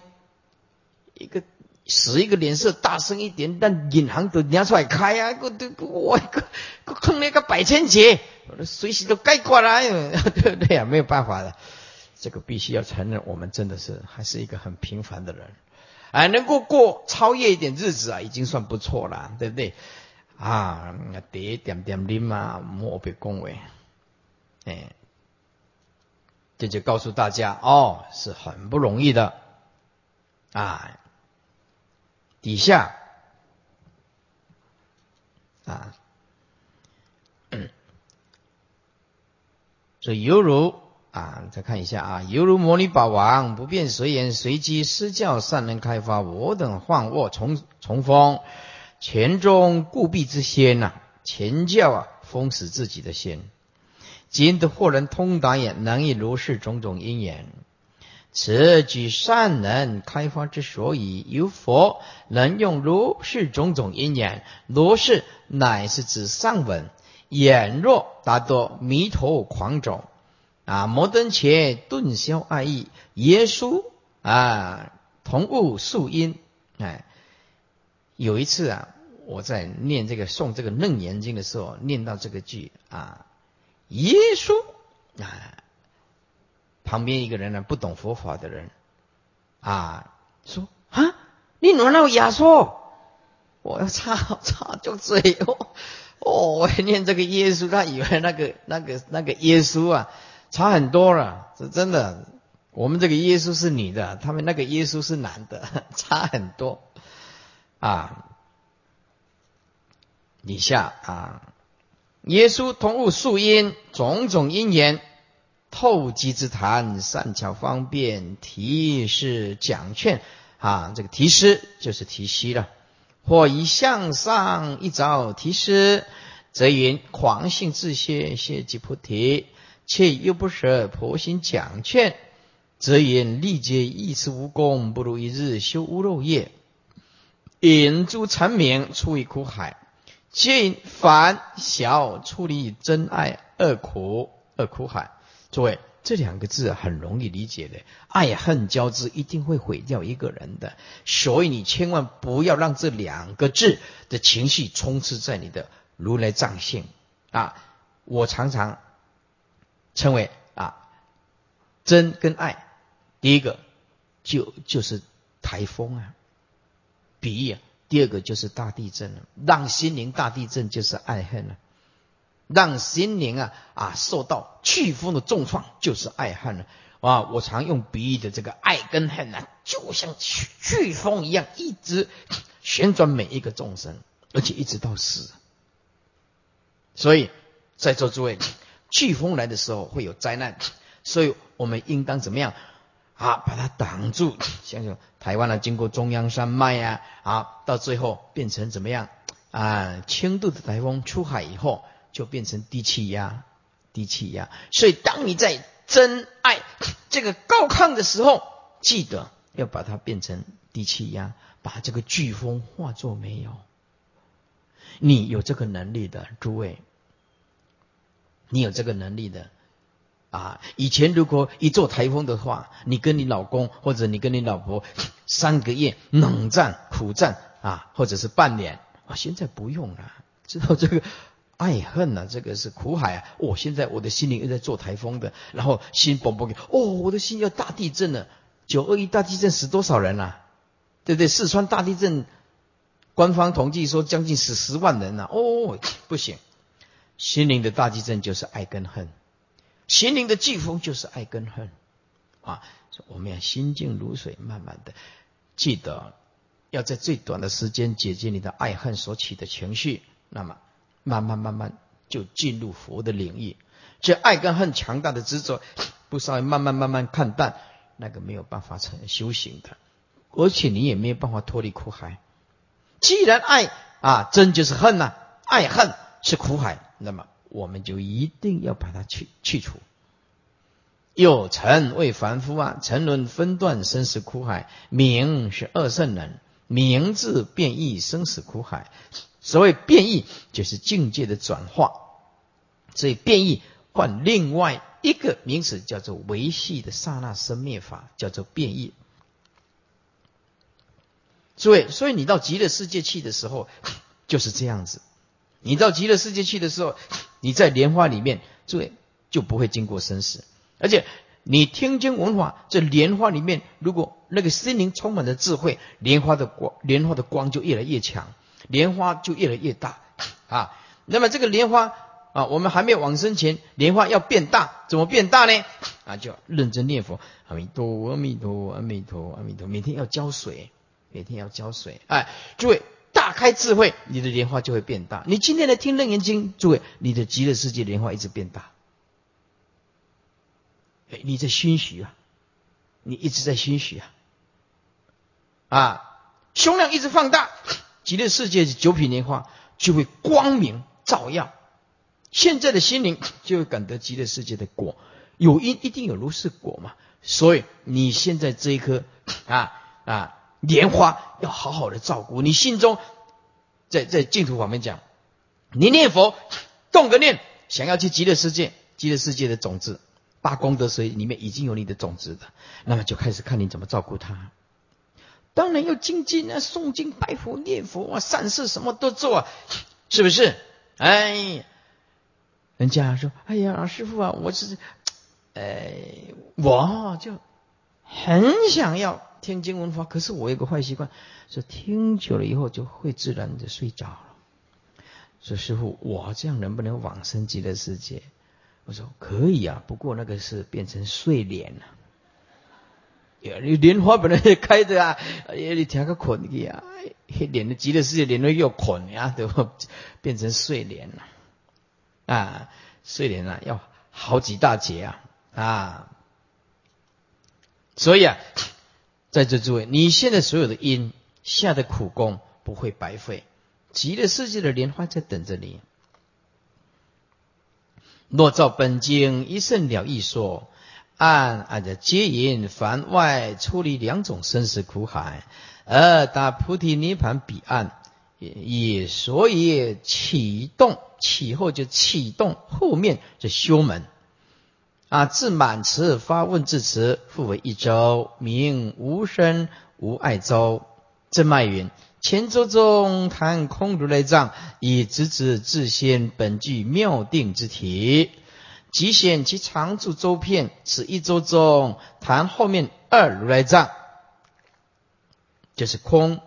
一个使一个脸色大声一点，但银行都拿出来开啊！我我我我坑那个百千劫，随时都该过来，*laughs* 对不对呀？没有办法的，这个必须要承认，我们真的是还是一个很平凡的人，哎，能够过超越一点日子啊，已经算不错了，对不对？啊，得一点点拎啊，莫被恭维。哎，这就告诉大家哦，是很不容易的啊。底下啊，这犹如啊，再看一下啊，犹如摩尼宝王不变随缘随机施教善能开发我等幻卧重重封泉中固壁之先呐，前教啊封死自己的心。今得或人通达也，能以如是种种因缘，此举善能开发之所以。有佛能用如是种种因缘，如是乃是指上文。眼若达多迷头狂走啊，摩登伽顿消爱意。耶稣啊，同悟素因。哎，有一次啊，我在念这个诵这个楞严经的时候，念到这个句啊。耶稣啊，旁边一个人呢，不懂佛法的人啊，说啊，你哪有亚说？我要插插就嘴哦，哦，我念这个耶稣，他以为那个那个那个耶稣啊，差很多了，是真的。我们这个耶稣是女的，他们那个耶稣是男的，*laughs* 差很多啊。以下啊。耶稣同悟树因种种因缘，透机之谈，善巧方便提示讲劝啊，这个提示就是提息了。或以向上一招提示，则云狂性自歇，歇即菩提；且又不舍婆心讲劝，则云历劫一次无功，不如一日修无漏业，引诸残明，出于苦海。皆因烦小处理真爱恶苦恶苦海，诸位这两个字很容易理解的，爱恨交织一定会毁掉一个人的，所以你千万不要让这两个字的情绪充斥在你的如来藏性啊！我常常称为啊真跟爱，第一个就就是台风啊，比喻。第二个就是大地震了，让心灵大地震就是爱恨了，让心灵啊啊受到飓风的重创就是爱恨了啊！我常用比喻的这个爱跟恨啊，就像飓风一样，一直旋转每一个众生，而且一直到死。所以在座诸位，飓风来的时候会有灾难，所以我们应当怎么样？啊，把它挡住。*tsk* 想想台湾呢，经过中央山脉呀，啊，到最后变成怎么样？啊，轻度的台风出海以后，就变成低气压，低气压。所以，当你在真爱 *tsk* 这个高亢的时候，记得要把它变成低气压，把这个飓风化作没有。你有这个能力的，诸位，你有这个能力的啊！以前如果一做台风的话，你跟你老公或者你跟你老婆 *laughs* 三个月冷战苦战啊，或者是半年。啊，现在不用了，知道这个爱恨呐，这个是苦海啊！哦，现在我的心灵又在做台风的，然后心嘣嘣的，哦，我的心要大地震了，九二一大地震死多少人啊？对不对？四川大地震，官方统计说将近死十万人呐！哦，不行，心灵的大地震就是爱跟恨，心灵的飓风就是爱跟恨啊！我们要心静如水，慢慢的记得。要在最短的时间解决你的爱恨所起的情绪，那么慢慢慢慢就进入佛的领域。这爱跟恨强大的执着，不稍微慢慢慢慢看淡，那个没有办法成修行的，而且你也没有办法脱离苦海。既然爱啊真就是恨呐，爱恨是苦海，那么我们就一定要把它去去除。有尘为凡夫啊，沉沦分段生死苦海，名是二圣人。名字变异，生死苦海。所谓变异，就是境界的转化。所以变异换另外一个名词，叫做维系的刹那生灭法，叫做变异。诸位，所以你到极乐世界去的时候，就是这样子。你到极乐世界去的时候，你在莲花里面，诸位就不会经过生死，而且。你听经闻法，这莲花里面，如果那个心灵充满了智慧，莲花的光，莲花的光就越来越强，莲花就越来越大啊。那么这个莲花啊，我们还没有往生前，莲花要变大，怎么变大呢？啊，就要认真念佛，阿弥陀，阿弥陀，阿弥陀，阿弥陀，每天要浇水，每天要浇水。哎，诸位，大开智慧，你的莲花就会变大。你今天来听楞严经，诸位，你的极乐世界莲花一直变大。你在熏许啊，你一直在熏许啊，啊，胸量一直放大，极乐世界九品莲花就会光明照耀，现在的心灵就会感得极乐世界的果，有因一定有如是果嘛，所以你现在这一颗啊啊莲花要好好的照顾，你心中在在净土方面讲，你念佛动个念，想要去极乐世界，极乐世界的种子。大功德水里面已经有你的种子的，那么就开始看你怎么照顾它。当然要精进啊，诵经、拜佛、念佛啊，善事什么都做，啊，是不是？哎，人家说：“哎呀，师傅啊，我是……哎，我就很想要天经文法，可是我有个坏习惯，是听久了以后就会自然的睡着了。说师傅，我这样能不能往生极乐世界？”我说可以啊，不过那个是变成睡莲了。你莲花本来也开着啊，哎，你调个捆去啊，莲的极乐世界莲都要捆呀，对不？变成睡莲了啊，睡莲啊，要好几大节啊啊。所以啊，在这诸位，你现在所有的因下的苦功不会白费，极乐世界的莲花在等着你。若照本经一圣了义说，按按着接引凡外出离两种生死苦海，而达菩提涅盘彼岸，也也所以启动启后就启动后面这修门啊，自满词发问至词，复为一周，名无生无爱周。正脉云。前周中谈空如来藏，以直指自先本具妙定之体，即显其常住周片。此一周中谈后面二如来藏，就是空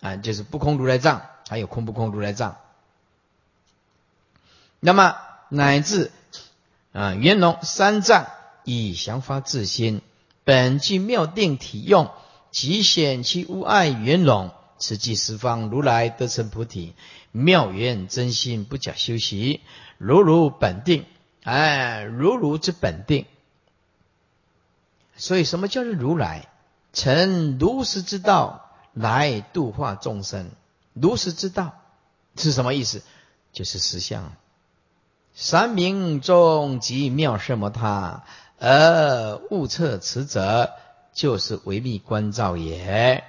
啊，就是不空如来藏，还有空不空如来藏。那么乃至啊圆融三藏，以降发自心，本具妙定体用，即显其无碍圆融。此即十方如来得成菩提，妙缘真心不假修习，如如本定，哎，如如之本定。所以什么叫做如来？成如实之道来度化众生。如实之道是什么意思？就是实相。三明中即妙什么他，而悟测此者，就是唯密观照也。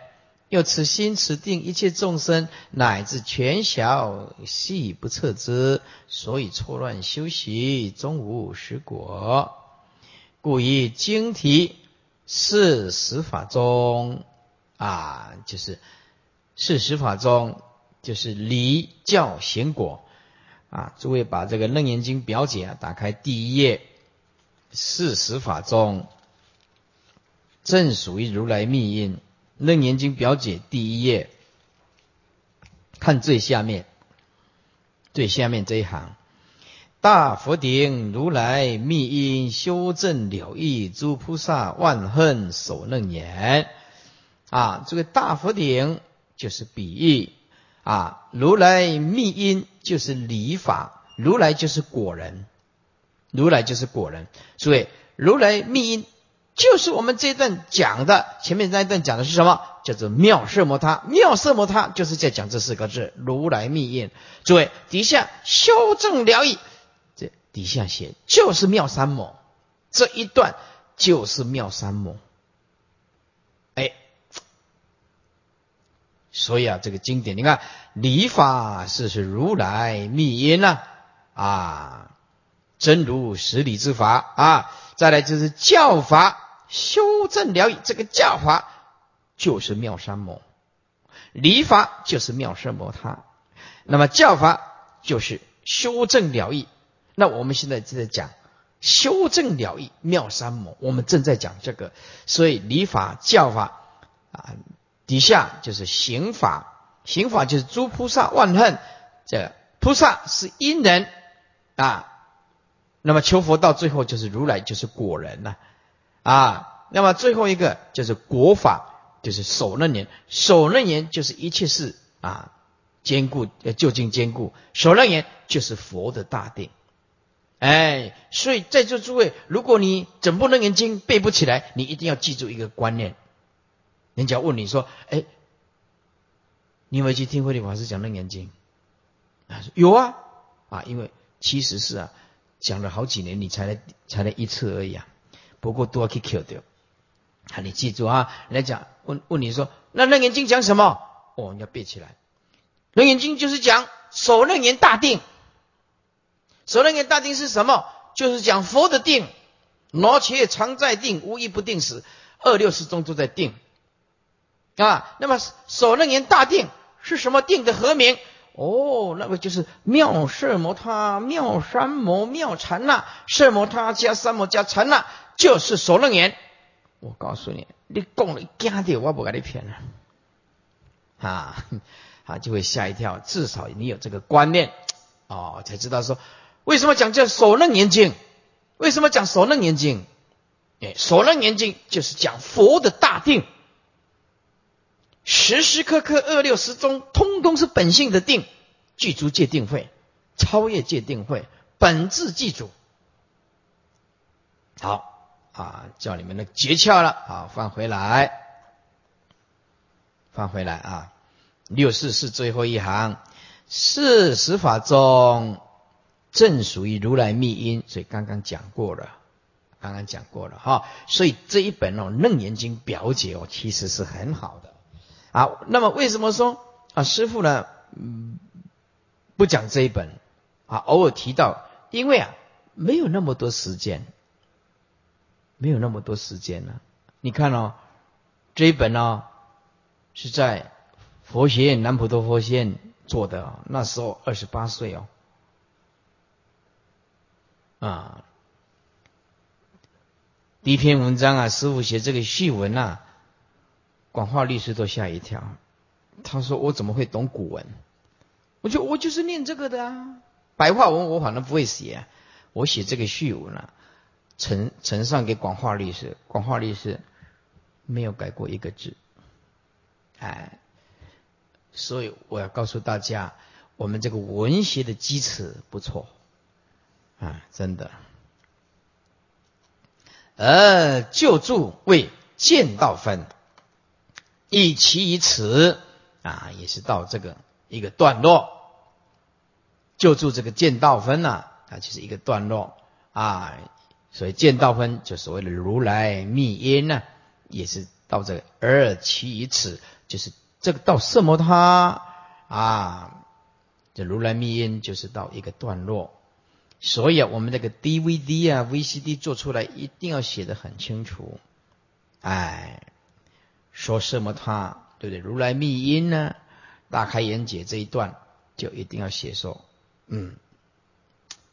又此心此定一切众生乃至全小细不测之，所以错乱修习，终无实果。故以经题是实法中啊，就是是实法中，就是离教显果啊。诸位把这个《楞严经》表解啊，打开第一页，是实法中，正属于如来密因。楞严经表解第一页，看最下面，最下面这一行：大佛顶如来密因修正了义诸菩萨万恨守楞严。啊，这个大佛顶就是比喻啊，如来密因就是理法，如来就是果人，如来就是果人。所以如来密因。就是我们这一段讲的，前面那一段讲的是什么？叫做妙色摩他，妙色摩他就是在讲这四个字：如来密印。诸位，底下修正了义，这底下写就是妙三摩，这一段就是妙三摩。哎，所以啊，这个经典，你看理法是是如来密因呐，啊，真如实理之法啊，再来就是教法。修正疗愈这个教法就是妙三摩，理法就是妙色摩他，那么教法就是修正疗愈。那我们现在正在讲修正疗愈妙三摩，我们正在讲这个，所以理法教法啊，底下就是刑法，刑法就是诸菩萨万恨，这菩萨是因人啊，那么求佛到最后就是如来就是果人呐。啊，那么最后一个就是国法，就是守楞严。守楞严就是一切事啊，坚固呃，就近坚固。守楞严就是佛的大定。哎，所以在座诸位，如果你整部楞严经背不起来，你一定要记住一个观念。人家问你说：“哎，你有没有去听慧理法师讲楞严经？”他说：“有啊，啊，因为其实是啊，讲了好几年，你才来才来一次而已啊。”不过都要去 Q 掉，啊，你记住啊！来讲问问你说，那楞严经讲什么？哦，你要背起来。楞严经就是讲守楞严大定。守楞严大定是什么？就是讲佛的定，罗切常在定，无一不定时，二六十中都在定。啊，那么守楞严大定是什么定的合名？哦，那个就是妙色摩他、妙三摩、妙禅那，色摩他加三摩加禅那。就是守楞严，我告诉你，你讲了惊掉，我不给你骗了，啊，*laughs* 啊就会吓一跳。至少你有这个观念，哦，才知道说为什么讲叫守楞严经，为什么讲守楞严经？哎，守楞严经就是讲佛的大定，时时刻刻二六时中，通通是本性的定，具足界定会，超越界定会，本质记住，好。啊，教你们的诀窍了。好，放回来，放回来啊。六四是最后一行，四十法中正属于如来密因，所以刚刚讲过了，刚刚讲过了哈。所以这一本哦《楞严经》表解哦，其实是很好的啊。那么为什么说啊师傅呢？嗯，不讲这一本啊，偶尔提到，因为啊没有那么多时间。没有那么多时间了。你看哦，这一本呢是在佛学院南普陀佛学院做的，那时候二十八岁哦。啊，第一篇文章啊，师傅写这个序文啊，广化律师都吓一跳。他说：“我怎么会懂古文？我就我就是念这个的啊，白话文我反正不会写，我写这个序文啊。”呈呈上给广化律师，广化律师没有改过一个字，哎，所以我要告诉大家，我们这个文学的基础不错，啊，真的。而救助为见道分，一其以此啊，也是到这个一个段落，就住这个见道分呐，啊，就是一个段落啊。所以见道分就所谓的如来密因呢，也是到这个而其以此，就是这个到色摩他啊，这如来密因就是到一个段落。所以啊，我们这个 DVD 啊、VCD 做出来一定要写的很清楚。哎，说什么他对不对？如来密因呢？大开眼解这一段就一定要写说，嗯，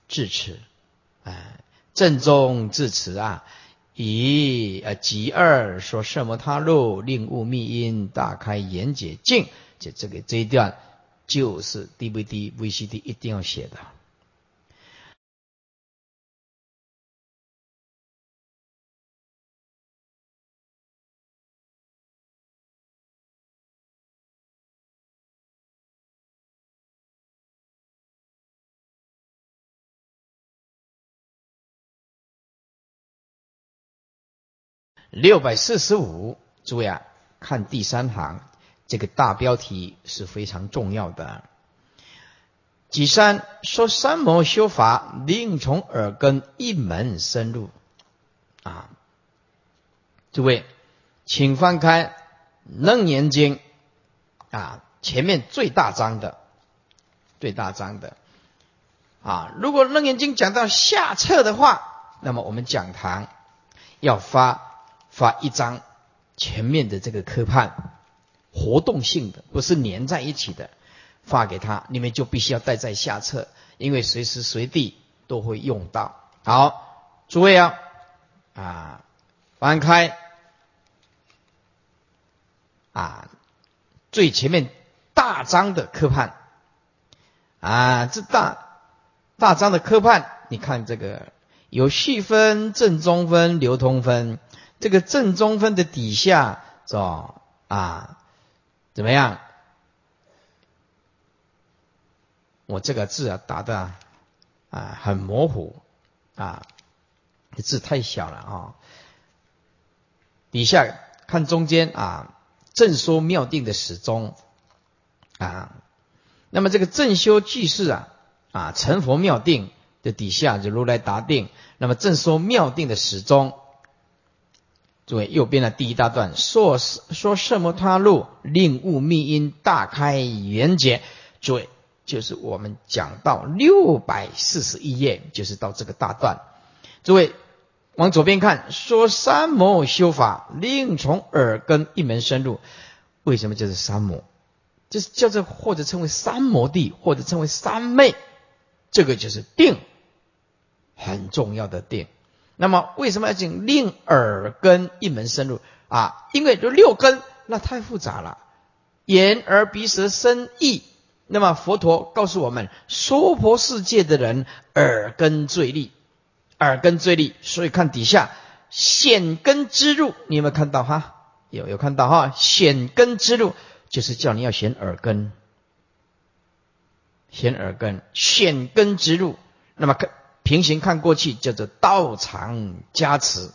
至此，哎，正宗至此啊，以呃即二说什么他路令悟密因大开眼解境，就这个这一段就是 DVD、VCD 一定要写的。六百四十五，诸位啊，看第三行，这个大标题是非常重要的。几三说三摩修法，另从耳根一门深入。啊，诸位，请翻开《楞严经》啊，前面最大章的，最大章的。啊，如果《楞严经》讲到下册的话，那么我们讲堂要发。发一张前面的这个科判，活动性的，不是粘在一起的，发给他，你们就必须要带在下册，因为随时随地都会用到。好，诸位啊，啊，翻开啊，最前面大张的科判啊，这大大张的科判，你看这个有细分、正中分、流通分。这个正中分的底下，是吧？啊，怎么样？我这个字啊，打的啊很模糊啊，字太小了啊。底下看中间啊，正说妙定的始终啊。那么这个正修句式啊，啊成佛妙定的底下就如来达定。那么正说妙定的始终。诸位，右边的第一大段说说什么？他路令悟密因大开圆解。诸位，就是我们讲到六百四十一页，就是到这个大段。诸位往左边看，说三摩修法，令从耳根一门深入。为什么就是三摩？就是叫做或者称为三摩地，或者称为三昧。这个就是定，很重要的定。那么为什么要讲令耳根一门深入啊？因为就六根那太复杂了，眼耳鼻舌身意。那么佛陀告诉我们，娑婆世界的人耳根最利，耳根最利。所以看底下显根之路，你有没有看到哈？有有看到哈？显根之路就是叫你要显耳根，显耳根，显根之路。那么看。平行看过去叫做道场加持，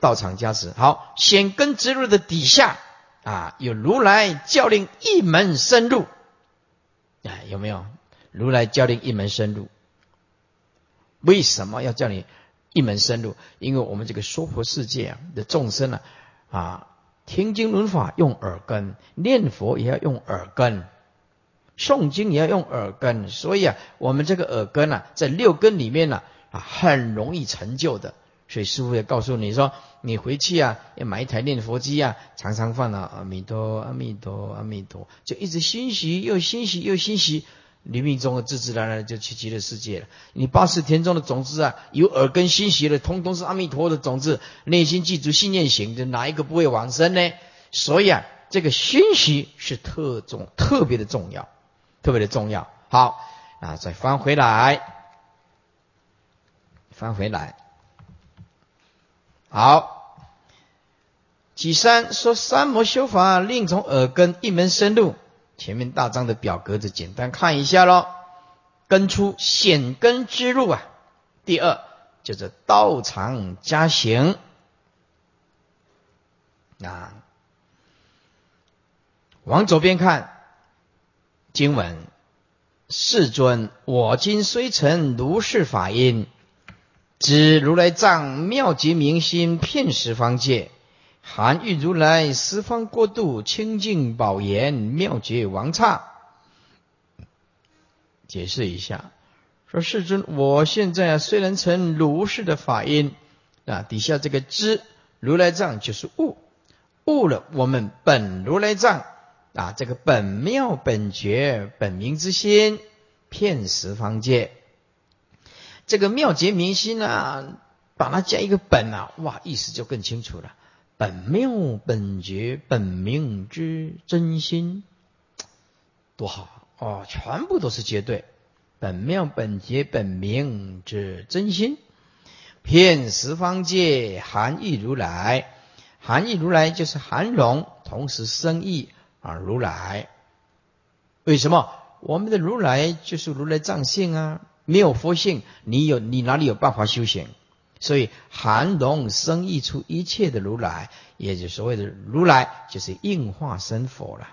道场加持。好，显根之路的底下啊，有如来教令一门深入，哎，有没有？如来教令一门深入，为什么要叫你一门深入？因为我们这个娑婆世界啊的众生呢，啊，听经闻法用耳根，念佛也要用耳根。诵经也要用耳根，所以啊，我们这个耳根啊，在六根里面呢啊，很容易成就的。所以师傅也告诉你说，你回去啊，要买一台念佛机啊，常常放啊，阿弥陀，阿弥陀，阿弥陀，就一直欣喜又欣喜又欣喜，临命中的自自然然就去极乐世界了。你八十田中的种子啊，有耳根欣喜的，通通是阿弥陀的种子，内心记住信念行，的，哪一个不会往生呢？所以啊，这个欣喜是特重特别的重要。特别的重要，好啊，再翻回来，翻回来，好。几三说三摩修法，另从耳根一门深入。前面大章的表格子简单看一下喽。根出显根之路啊。第二就是道场加行啊。往左边看经文，世尊，我今虽成如是法音，知如来藏妙极明心，遍十方界。含喻如来十方国度清净宝严妙觉王刹。解释一下，说世尊，我现在虽然成如是的法音啊，底下这个知如来藏就是悟，悟了我们本如来藏啊，这个本妙本觉本明之心，片十方界。这个妙觉明心啊，把它加一个本啊，哇，意思就更清楚了。本妙本觉本明之真心，多好哦！全部都是绝对。本妙本觉本明之真心，遍十方界含义如来，含义如来就是含容，同时生意啊如来。为什么？我们的如来就是如来藏性啊！没有佛性，你有你哪里有办法修行？所以含容生溢出一切的如来，也就所谓的如来，就是应化身佛了。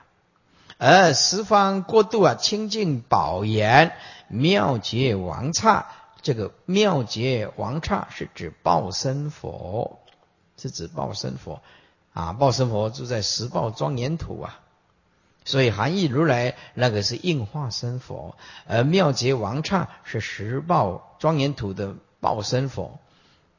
而十方过度啊，清净宝严妙觉王刹，这个妙觉王刹是指报身佛，是指报身佛啊。报身佛住在十报庄严土啊，所以含义如来那个是应化身佛，而妙觉王刹是十报庄严土的报身佛。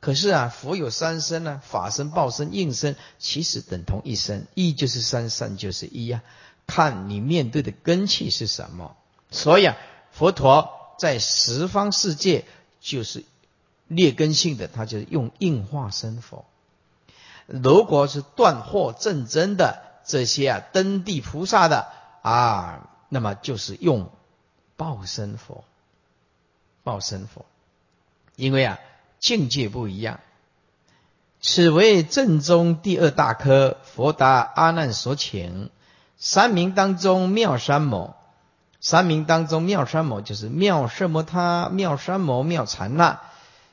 可是啊，佛有三身呢，法身、报身、应身，其实等同一身，一就是三，三就是一呀。看你面对的根器是什么。所以啊，佛陀在十方世界就是劣根性的，他就是用应化身佛。如果是断惑正真的这些啊，登地菩萨的啊，那么就是用报身佛，报身佛，因为啊。境界不一样，此为正宗第二大科。佛达阿难所请，三名当中妙三摩，三名当中妙三摩就是妙摄摩他、妙三摩、妙禅那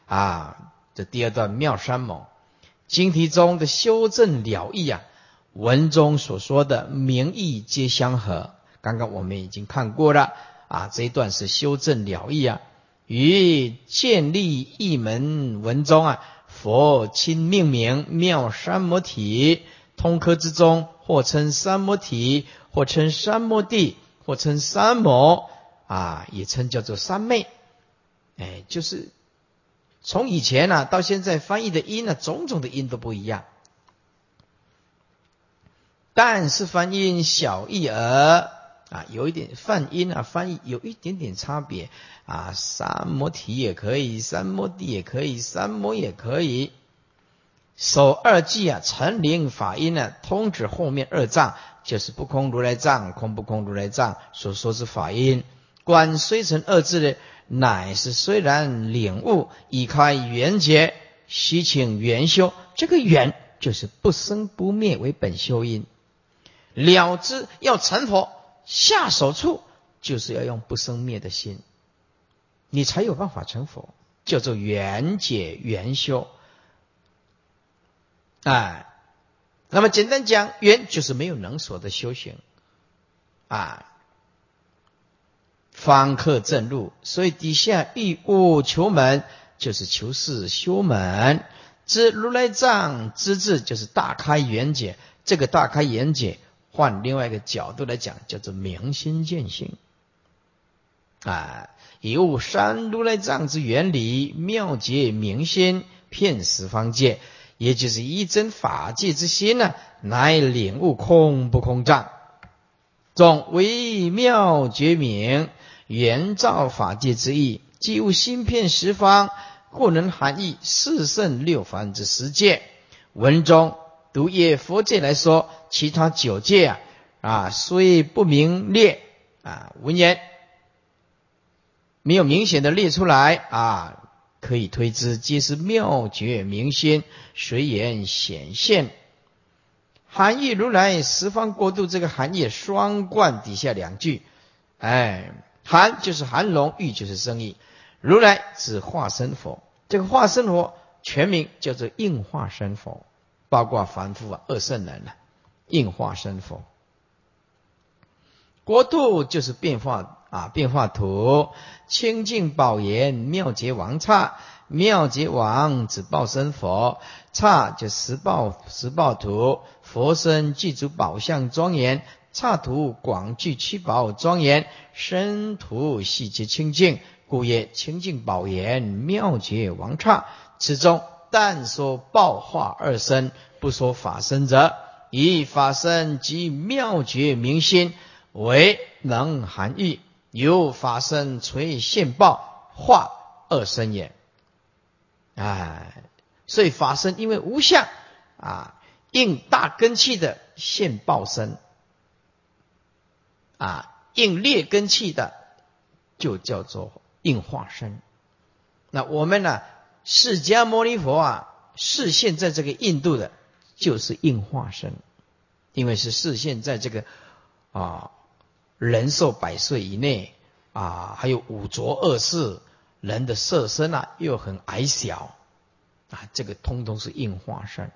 啊。这第二段妙三摩，经题中的修正了义啊，文中所说的名义皆相合。刚刚我们已经看过了啊，这一段是修正了义啊。于建立一门文中啊，佛亲命名妙三摩体，通科之中，或称三摩体，或称三摩地，或称三摩啊，也称叫做三昧。哎，就是从以前呢到现在翻译的音呢，种种的音都不一样，但是翻音小异而。啊，有一点泛音啊，翻译有一点点差别啊。三摩体也可以，三摩地也可以，三摩也可以。首二句啊，成灵法音呢，通指后面二藏，就是不空如来藏、空不空如来藏所说之法音。观虽成二字呢，乃是虽然领悟已开圆觉，悉请圆修。这个圆就是不生不灭为本修因，了知要成佛。下手处就是要用不生灭的心，你才有办法成佛，叫做缘解缘修。哎，那么简单讲，缘就是没有能所的修行啊，方克正路。所以底下欲物求门，就是求是修门。知如来藏之智，就是大开圆解。这个大开圆解。换另外一个角度来讲，叫做明心见性啊！以悟三如来藏之原理，妙解明心，遍十方界，也就是一真法界之心呢，乃领悟空不空藏，总为妙觉明，圆照法界之意，即悟心遍十方，故能含义四圣六凡之十界。文中。读业佛界来说，其他九界啊啊，虽不明列啊，文言没有明显的列出来啊，可以推知皆是妙觉明心随缘显现。含义如来十方国度这个含义双冠底下两句，哎，含就是含容，欲就是生意。如来指化身佛，这个化身佛全名叫做应化身佛。包括凡夫啊、二圣人啊，应化身佛。国土就是变化啊，变化图，清净宝严妙觉王刹，妙觉王指报身佛，刹就十报十报图，佛身具足宝相庄严，刹图广具七宝庄严，身图细节清净，故曰清净宝严妙觉王刹。此中但说报化二身，不说法身者，以法身及妙觉明心。为能含义，由法身垂现报化二身也。哎，所以法身因为无相啊，应大根器的现报身啊，应劣根器的就叫做应化身。那我们呢，释迦牟尼佛啊，示现在这个印度的，就是应化身，因为是示现在这个啊。人寿百岁以内啊，还有五浊恶世，人的色身啊又很矮小啊，这个通通是应化身。